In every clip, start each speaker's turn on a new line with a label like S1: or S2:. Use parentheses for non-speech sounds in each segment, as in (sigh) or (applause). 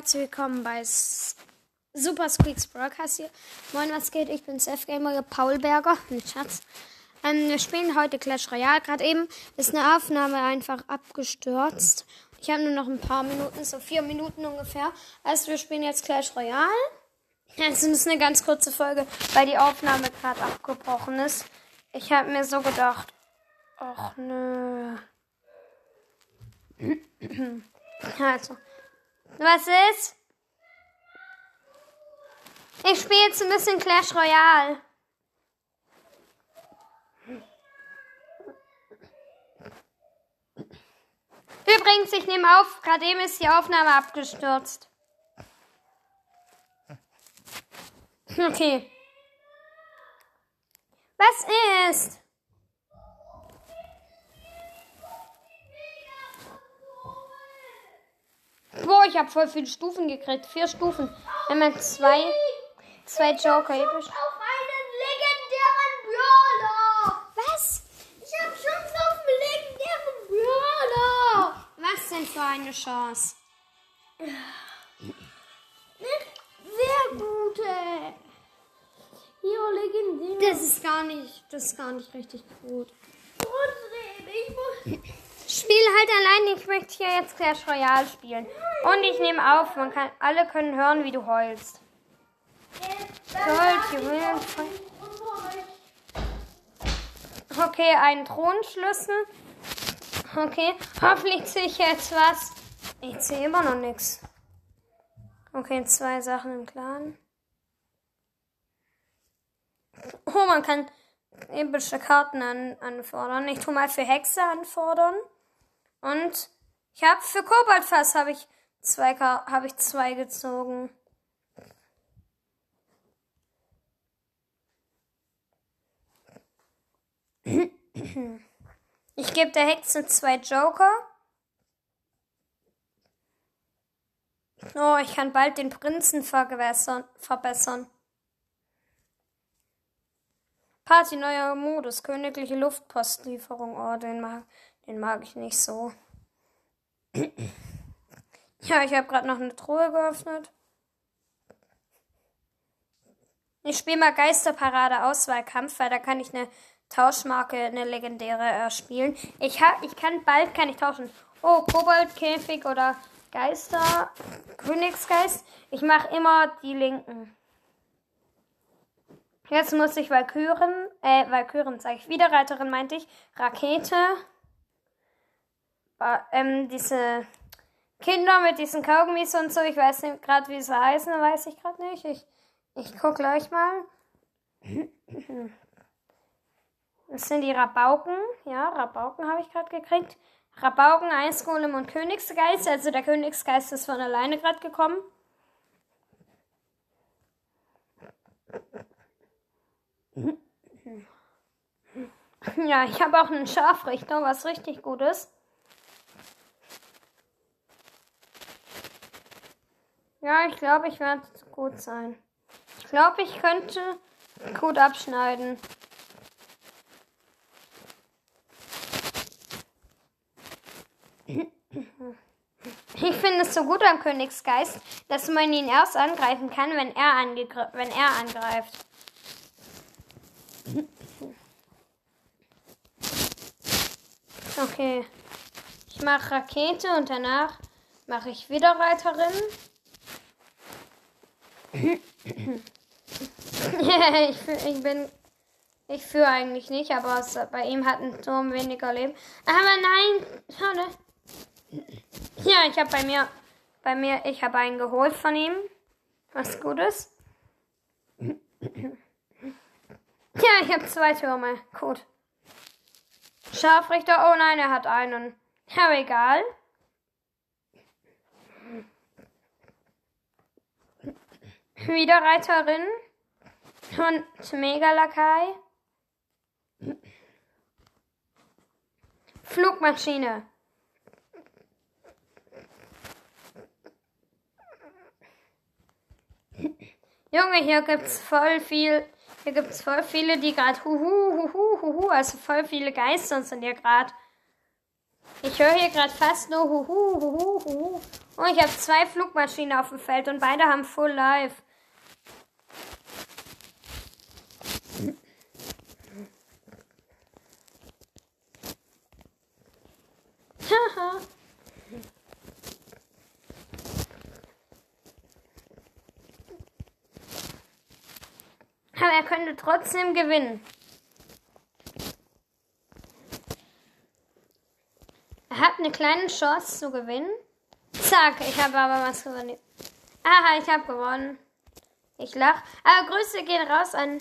S1: herzlich willkommen bei S Super Squeaks Broadcast hier. Moin, was geht? Ich bin Seth Gamer Paulberger. Ein Schatz. Ähm, wir spielen heute Clash Royale. Gerade eben ist eine Aufnahme einfach abgestürzt. Ich habe nur noch ein paar Minuten, so vier Minuten ungefähr. Also wir spielen jetzt Clash Royale. Es ist eine ganz kurze Folge, weil die Aufnahme gerade abgebrochen ist. Ich habe mir so gedacht, ach nö. (clears throat) Also, was ist? Ich spiele jetzt ein bisschen Clash Royale. Übrigens, ich nehme auf, gerade eben ist die Aufnahme abgestürzt. Okay. Was ist? Boah, ich habe voll viele Stufen gekriegt. Vier Stufen. Wenn man zwei, zwei Joker episch.
S2: auf einen legendären Brawler.
S1: Was?
S2: Ich habe Chance auf einen legendären Brawler.
S1: Was denn für eine Chance?
S2: Sehr gute. Ja, legendär.
S1: Das ist gar nicht, das ist gar nicht richtig gut. Spiel halt allein, ich möchte hier jetzt Clash Royale spielen. Und ich nehme auf, man kann, alle können hören, wie du heulst. Gold, Okay, ein Thronschlüssel. Okay, hoffentlich sehe ich jetzt was. Ich sehe immer noch nichts. Okay, zwei Sachen im Clan. Oh, man kann epische Karten an, anfordern. Ich tue mal für Hexe anfordern. Und ich habe für Koboldfass habe ich zwei habe ich zwei gezogen. Ich gebe der Hexe zwei Joker. Oh, ich kann bald den Prinzen verbessern. Party neuer Modus, königliche Luftpostlieferung. Oh, den mag, den mag ich nicht so. (clears throat) ja, ich habe gerade noch eine Truhe geöffnet. Ich spiele mal Geisterparade Auswahlkampf, weil da kann ich eine Tauschmarke, eine legendäre äh, spielen. Ich hab, ich kann bald kann ich tauschen. Oh, Koboldkäfig oder Geister, Königsgeist. Ich mache immer die linken. Jetzt muss ich Valkyren, äh, Valkyren sage ich, Wiederreiterin meinte ich, Rakete, ähm, diese Kinder mit diesen Kaugummis und so, ich weiß nicht gerade, wie sie heißen, weiß ich gerade nicht. Ich, ich guck gleich mal. Das sind die Rabauken. Ja, Rabauken habe ich gerade gekriegt. Rabauken, Eisgolem und Königsgeist. Also der Königsgeist ist von alleine gerade gekommen. Ja, ich habe auch einen Scharfrichter, was richtig gut ist. Ja, ich glaube, ich werde gut sein. Ich glaube, ich könnte gut abschneiden. Ich finde es so gut am Königsgeist, dass man ihn erst angreifen kann, wenn er, wenn er angreift. Okay. Ich mache Rakete und danach mache ich wieder Reiterin. (laughs) ich, ich bin. Ich führe eigentlich nicht, aber es, bei ihm hat ein Turm weniger Leben. Aber nein, schade. Ja, ich habe bei mir, bei mir, ich habe einen geholt von ihm. Was gut ist. Ja, ich habe zwei Türme. Gut. Scharfrichter, oh nein, er hat einen. Ja, egal. Wieder Reiterin und Megalakai. Flugmaschine. Junge, hier gibt's voll viel. Hier gibt's voll viele, die gerade huhu, huhu, huhu, also voll viele Geister sind hier gerade. Ich höre hier gerade fast nur Huhu, Huhu, Huhu. Und ich habe zwei Flugmaschinen auf dem Feld und beide haben Full Life. Haha. Aber er könnte trotzdem gewinnen. Er hat eine kleine Chance zu gewinnen. Zack, ich habe aber was gewonnen. Aha, ich habe gewonnen. Ich lach. Aber Grüße gehen raus an,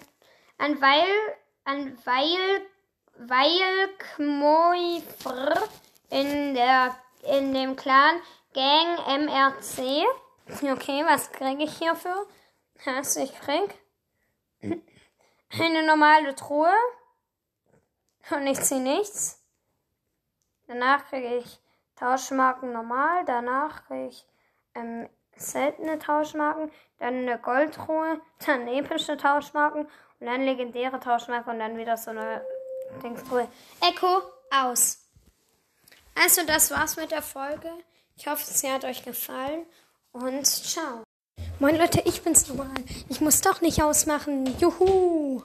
S1: an Weil, an Weil, Weil Kmoifr in der, in dem Clan Gang MRC. Okay, was kriege ich hierfür? Was ich krieg? Eine normale Truhe. Und ich ziehe nichts. Danach kriege ich Tauschmarken normal. Danach kriege ich ähm, seltene Tauschmarken. Dann eine Goldtruhe. Dann epische Tauschmarken. Und dann legendäre Tauschmarken. Und dann wieder so eine Dingstruhe. Echo aus. Also, das war's mit der Folge. Ich hoffe, sie hat euch gefallen. Und ciao. Moin Leute, ich bin's nochmal. Ich muss doch nicht ausmachen. Juhu.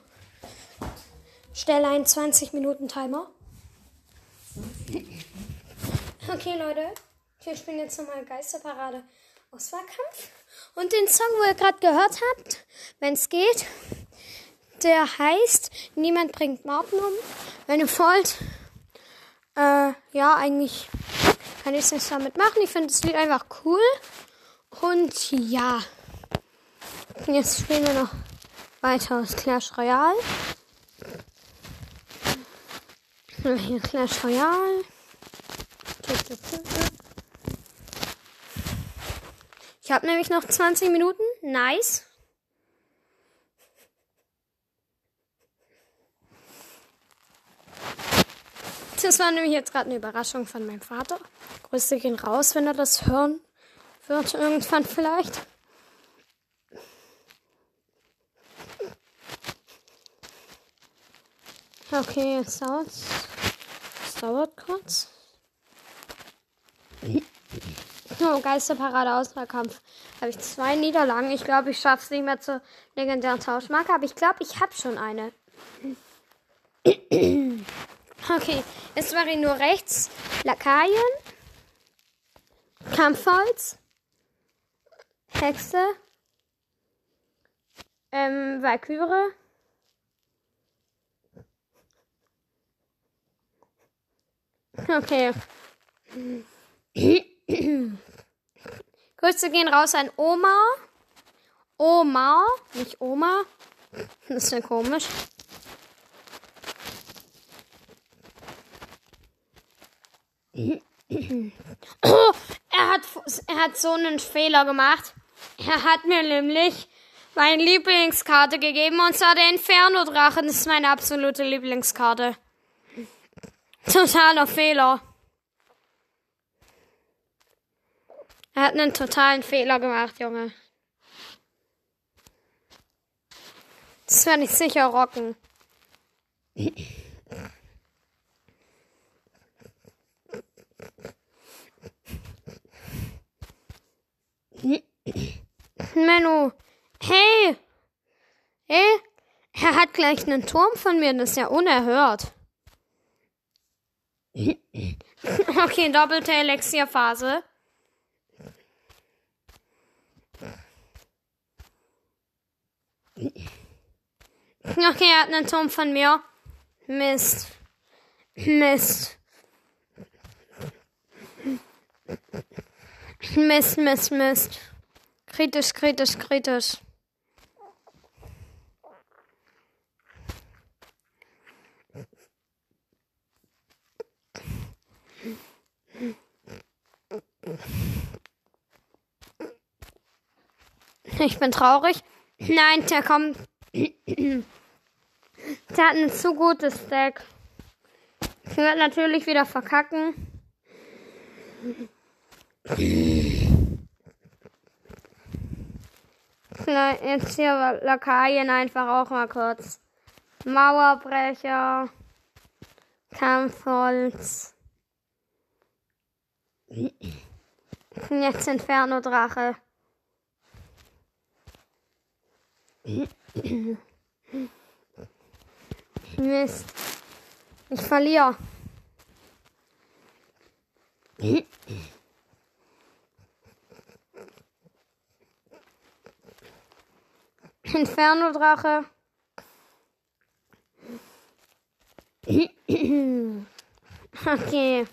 S1: Stelle einen 20 Minuten Timer. Okay, Leute. Wir spielen jetzt nochmal Geisterparade Auswahlkampf. Und den Song, wo ihr gerade gehört habt, wenn es geht, der heißt Niemand bringt Martin um. Wenn ihr wollt, äh, ja, eigentlich kann ich es nicht damit machen. Ich finde das Lied einfach cool. Und ja. Jetzt spielen wir noch weiter aus Clash Royale. Hier Clash Royale. Ich habe nämlich noch 20 Minuten. Nice. Das war nämlich jetzt gerade eine Überraschung von meinem Vater. Grüße gehen raus, wenn er das hören wird irgendwann vielleicht. Okay, jetzt dauert es. dauert kurz. Oh, Geisterparade Auswahlkampf. Habe ich zwei Niederlagen. Ich glaube, ich schaffe es nicht mehr zur legendären Tauschmarke, aber ich glaube, ich habe schon eine. Okay, jetzt mache ich nur rechts Lakaien, Kampfholz, Hexe, ähm, Valkyrie, Okay. Grüße gehen raus an Oma. Oma, nicht Oma. Das ist ja komisch. Er hat, er hat so einen Fehler gemacht. Er hat mir nämlich meine Lieblingskarte gegeben und zwar der Inferno-Drachen. Das ist meine absolute Lieblingskarte. Totaler Fehler. Er hat einen totalen Fehler gemacht, Junge. Das werde ich sicher rocken. Menno. Hey! Hey! Er hat gleich einen Turm von mir, das ist ja unerhört. (laughs) Okay, doppelte Elixierphase. Okay, er hat einen Turm von mir. Mist. Mist. Mist, Mist, Mist. Kritisch, kritisch, kritisch. Ich bin traurig. Nein, der kommt. Der hat ein zu gutes Deck. Ich werde natürlich wieder verkacken. Jetzt hier Lakaien einfach auch mal kurz. Mauerbrecher. Kampfholz. Jetzt Inferno Drache. Mist. Ich verliere. Inferno Drache. Okay.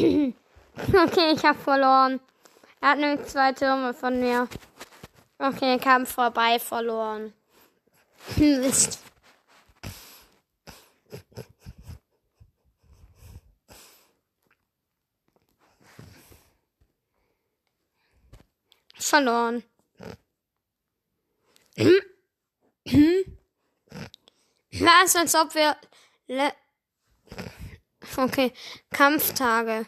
S1: (clears throat) Okay, ich habe verloren. Er hat nämlich zwei Türme von mir. Okay, Kampf vorbei, verloren. Mist. Verloren. Was, als ob wir... Okay, Kampftage.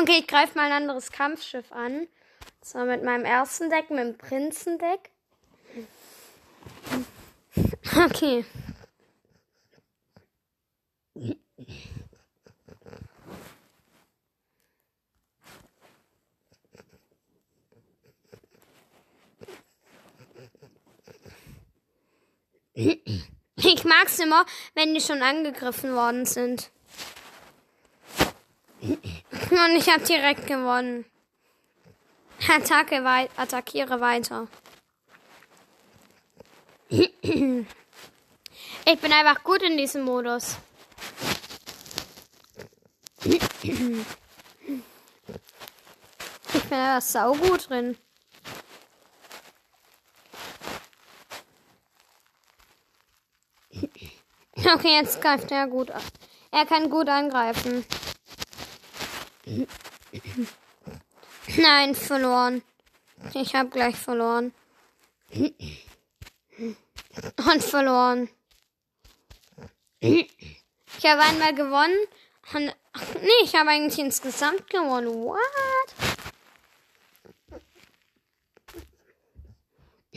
S1: Okay, ich greife mal ein anderes Kampfschiff an. So, mit meinem ersten Deck, mit dem Prinzendeck. Okay. Ich mag's immer, wenn die schon angegriffen worden sind. Und ich habe direkt gewonnen. Attacke wei attackiere weiter. Ich bin einfach gut in diesem Modus. Ich bin einfach saugut drin. Okay, jetzt greift er gut an. Er kann gut angreifen. Nein, verloren. Ich habe gleich verloren. Und verloren. Ich habe einmal gewonnen. Und, nee, ich habe eigentlich insgesamt gewonnen. What?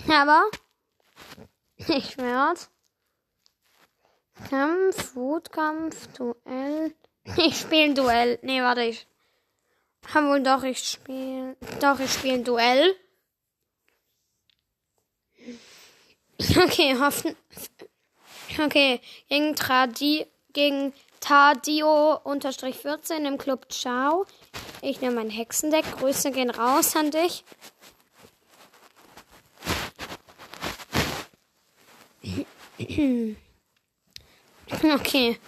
S1: Aber ich werde Kampf, Wutkampf, Duell. Ich spiele Duell. Nee, warte, ich. Haben wohl doch, ich spiele. Doch, ich spiele ein Duell. Okay, hoffen. Okay, gegen Tradi. Gegen Tadio unterstrich 14 im Club Ciao. Ich nehme mein Hexendeck. Grüße gehen raus an dich. Okay.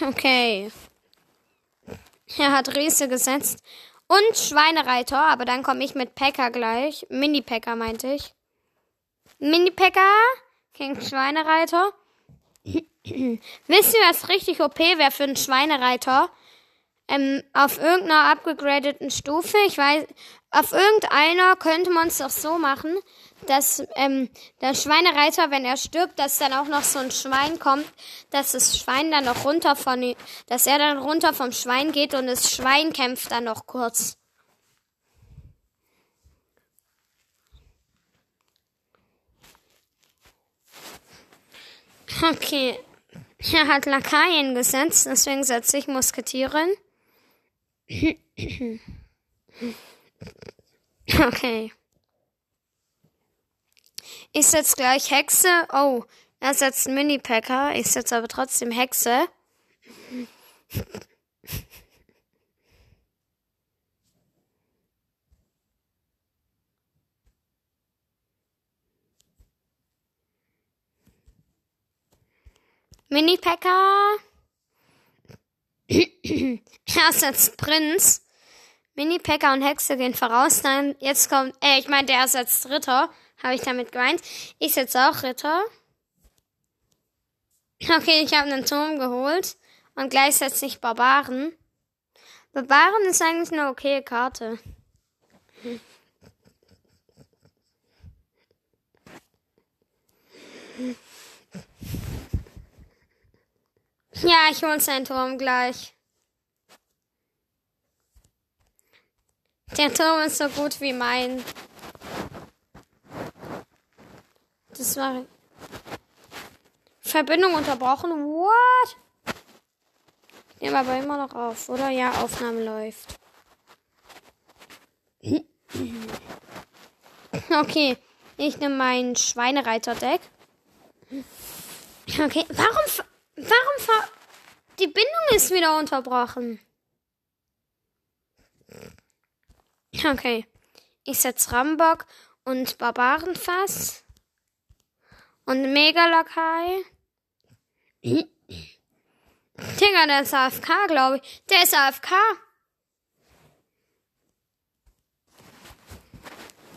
S1: Okay. Er hat Riese gesetzt. Und Schweinereiter, aber dann komme ich mit Packer gleich. Mini-Packer meinte ich. Mini-Packer gegen Schweinereiter. (clears throat) Wisst ihr, was richtig OP wäre für einen Schweinereiter? Ähm, auf irgendeiner abgegradeten Stufe, ich weiß, auf irgendeiner könnte man es doch so machen, dass ähm, der Schweinereiter, wenn er stirbt, dass dann auch noch so ein Schwein kommt, dass das Schwein dann noch runter von, dass er dann runter vom Schwein geht und das Schwein kämpft dann noch kurz. Okay. Er hat Lakaien gesetzt, deswegen setze ich Musketieren okay. Ich setz gleich Hexe. Oh, er setzt einen Mini-Packer. Ich setz aber trotzdem Hexe. Mini-Packer. (clears throat) er ist jetzt Prinz. Mini-Packer und Hexe gehen voraus. Nein, jetzt kommt, äh, ich meinte, er ist jetzt Ritter. Habe ich damit gemeint. Ich setze auch Ritter. Okay, ich habe einen Turm geholt. Und gleich setze ich Barbaren. Barbaren ist eigentlich eine okaye Karte. Ja, ich hol seinen Turm gleich. Der Turm ist so gut wie mein. Das war. Verbindung unterbrochen. What? Ich nehme aber immer noch auf, oder? Ja, Aufnahme läuft. Okay, ich nehme mein Schweinereiter-Deck. Okay, warum, warum, die Bindung ist wieder unterbrochen. Okay, ich setze Rambock und Barbarenfass und Megalakai. Digga, der ist AFK, glaube ich. Der ist AFK.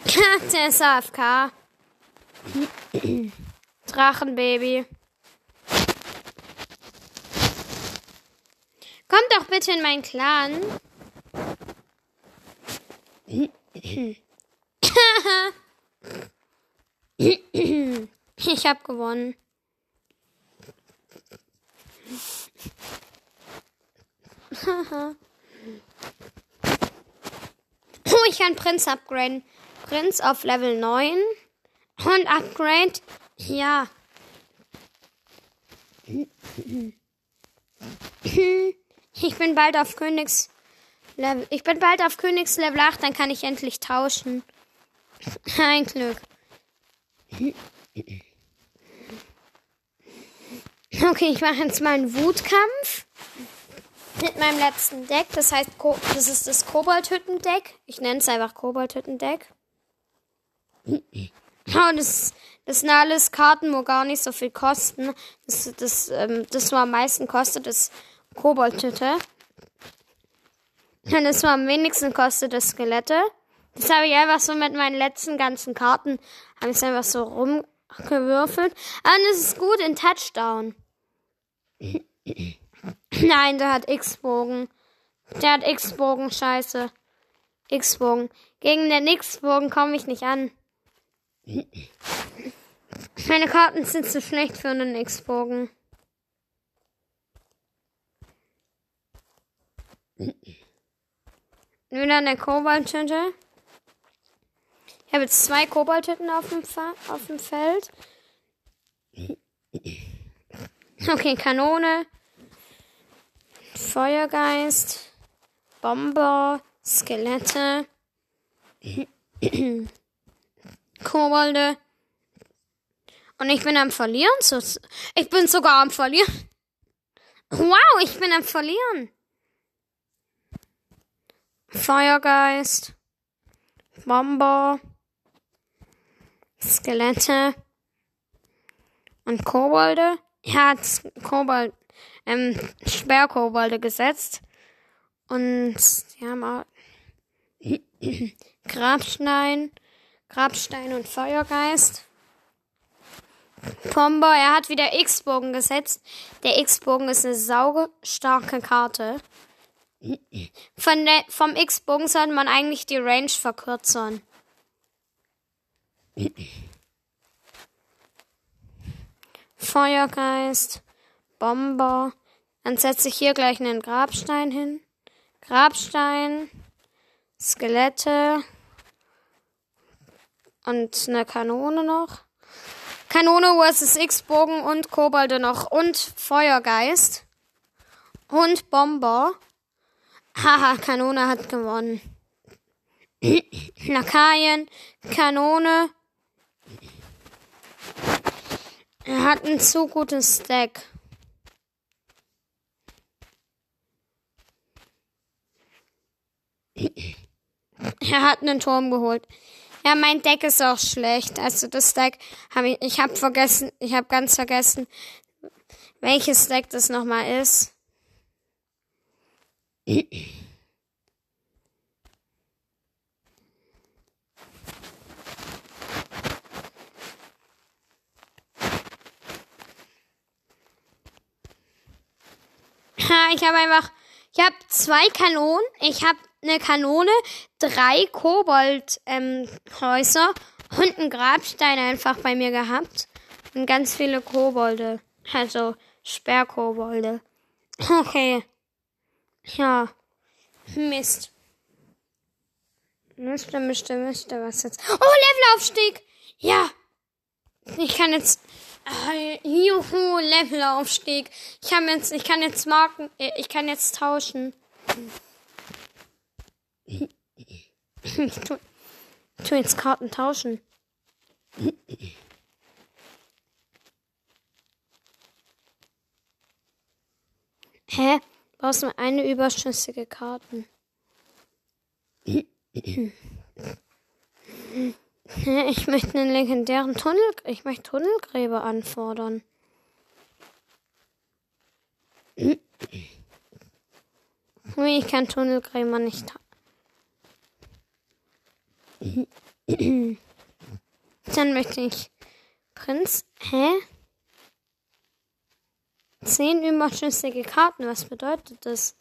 S1: (laughs) der ist AFK. Drachenbaby. Kommt doch bitte in meinen Clan. ich hab gewonnen. oh, ich kann Prinz upgraden. Prinz auf Level 9. Und Upgrade. Ja. Ich bin bald auf Königs Level. Ich bin bald auf Königs Level 8, dann kann ich endlich tauschen. (laughs) Ein Glück. Okay, ich mache jetzt mal einen Wutkampf mit meinem letzten Deck. Das heißt, das ist das Koboldhütten-Deck. Ich nenne es einfach Koboldhütten-Deck. Oh, das, das sind alles Karten, wo gar nicht so viel kosten. Das, das, ähm, das, was am meisten kostet, ist Koboldhütte. Und das, was am wenigsten kostet, ist Skelette. Das habe ich einfach so mit meinen letzten ganzen Karten, habe ich einfach so rumgewürfelt. Und es ist gut in Touchdown. Nein, der hat X-Bogen. Der hat X-Bogen, scheiße. X-Bogen. Gegen den X-Bogen komme ich nicht an. Meine Karten sind zu schlecht für einen X-Bogen. Wieder eine Kobalthütte. Ich habe jetzt zwei Kobalthütten auf dem, auf dem Feld. Okay, Kanone. Feuergeist. Bomber. Skelette. Kobolde. Und ich bin am Verlieren. Ich bin sogar am Verlieren. Wow, ich bin am Verlieren. Feuergeist. Bomber. Skelette. Und Kobolde. Er hat Kobold, ähm, Sperrkobolde gesetzt. Und die haben auch (clears throat) Grabstein. Grabstein und Feuergeist. Pombo, er hat wieder X-Bogen gesetzt. Der X-Bogen ist eine saustarke Karte. Von der, vom X-Bogen sollte man eigentlich die Range verkürzen. Feuergeist, Bomber. Dann setze ich hier gleich einen Grabstein hin. Grabstein, Skelette, und eine Kanone noch. Kanone versus X-Bogen und Kobolde noch. Und Feuergeist. Und Bomber. Haha, Kanone hat gewonnen. Lakaien, Kanone. Er hat ein zu gutes Deck. Er hat einen Turm geholt. Ja, mein Deck ist auch schlecht. Also das Deck habe ich, ich habe vergessen, ich habe ganz vergessen, welches Deck das nochmal ist. Ich habe einfach, ich habe zwei Kanonen, ich habe eine Kanone, drei Koboldhäuser ähm, und einen Grabstein einfach bei mir gehabt und ganz viele Kobolde, also Sperrkobolde. (laughs) Okay. Ja. Mist. Müsste, müsste, müsste, was jetzt? Oh, Levelaufstieg! Ja! Ich kann jetzt äh, juhu, Levelaufstieg. Ich kann jetzt, ich kann jetzt marken, äh, ich kann jetzt tauschen. Ich tu, tu jetzt Karten tauschen. Hä? Brauchst du eine überschüssige Karten? Ich möchte einen legendären Tunnel. Ich möchte Tunnelgräber anfordern. Ich kann Tunnelgräber nicht. Dann möchte ich Prinz. Hä? Zehn überschüssige Karten. Was bedeutet das?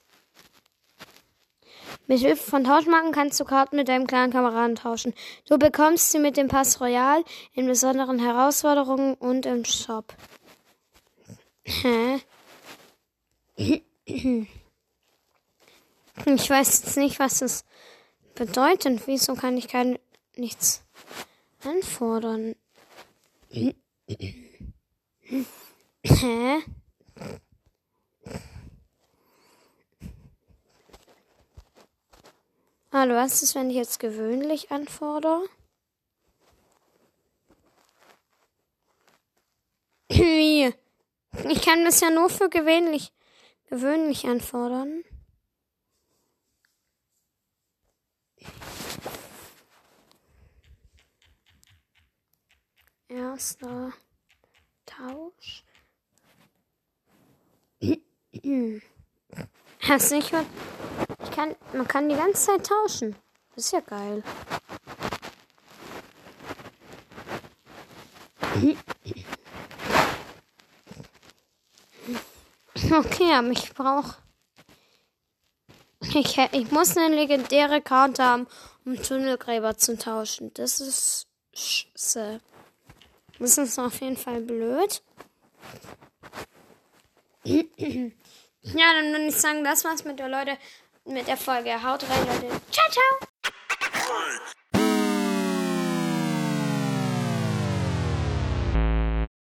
S1: Mit Hilfe von Tauschmarken kannst du Karten mit deinem kleinen Kameraden tauschen. Du bekommst sie mit dem Pass Royal in besonderen Herausforderungen und im Shop. Hä? Ich weiß jetzt nicht, was das bedeutet. Wieso kann ich kein nichts anfordern? Hä? Hallo, was ist, wenn ich jetzt gewöhnlich anfordere? Wie? Ich kann das ja nur für gewöhnlich, gewöhnlich anfordern. Erster Tausch. Du nicht was? Ich kann, man kann die ganze Zeit tauschen. Das ist ja geil. Okay, aber ich brauche. Ich, ich muss eine legendäre Karte haben, um Tunnelgräber zu tauschen. Das ist scheiße. Das ist auf jeden Fall blöd. (clears throat) ja, dann würde ich sagen, das war's mit der Leute, mit der Folge. Haut rein, Leute. Ciao, ciao.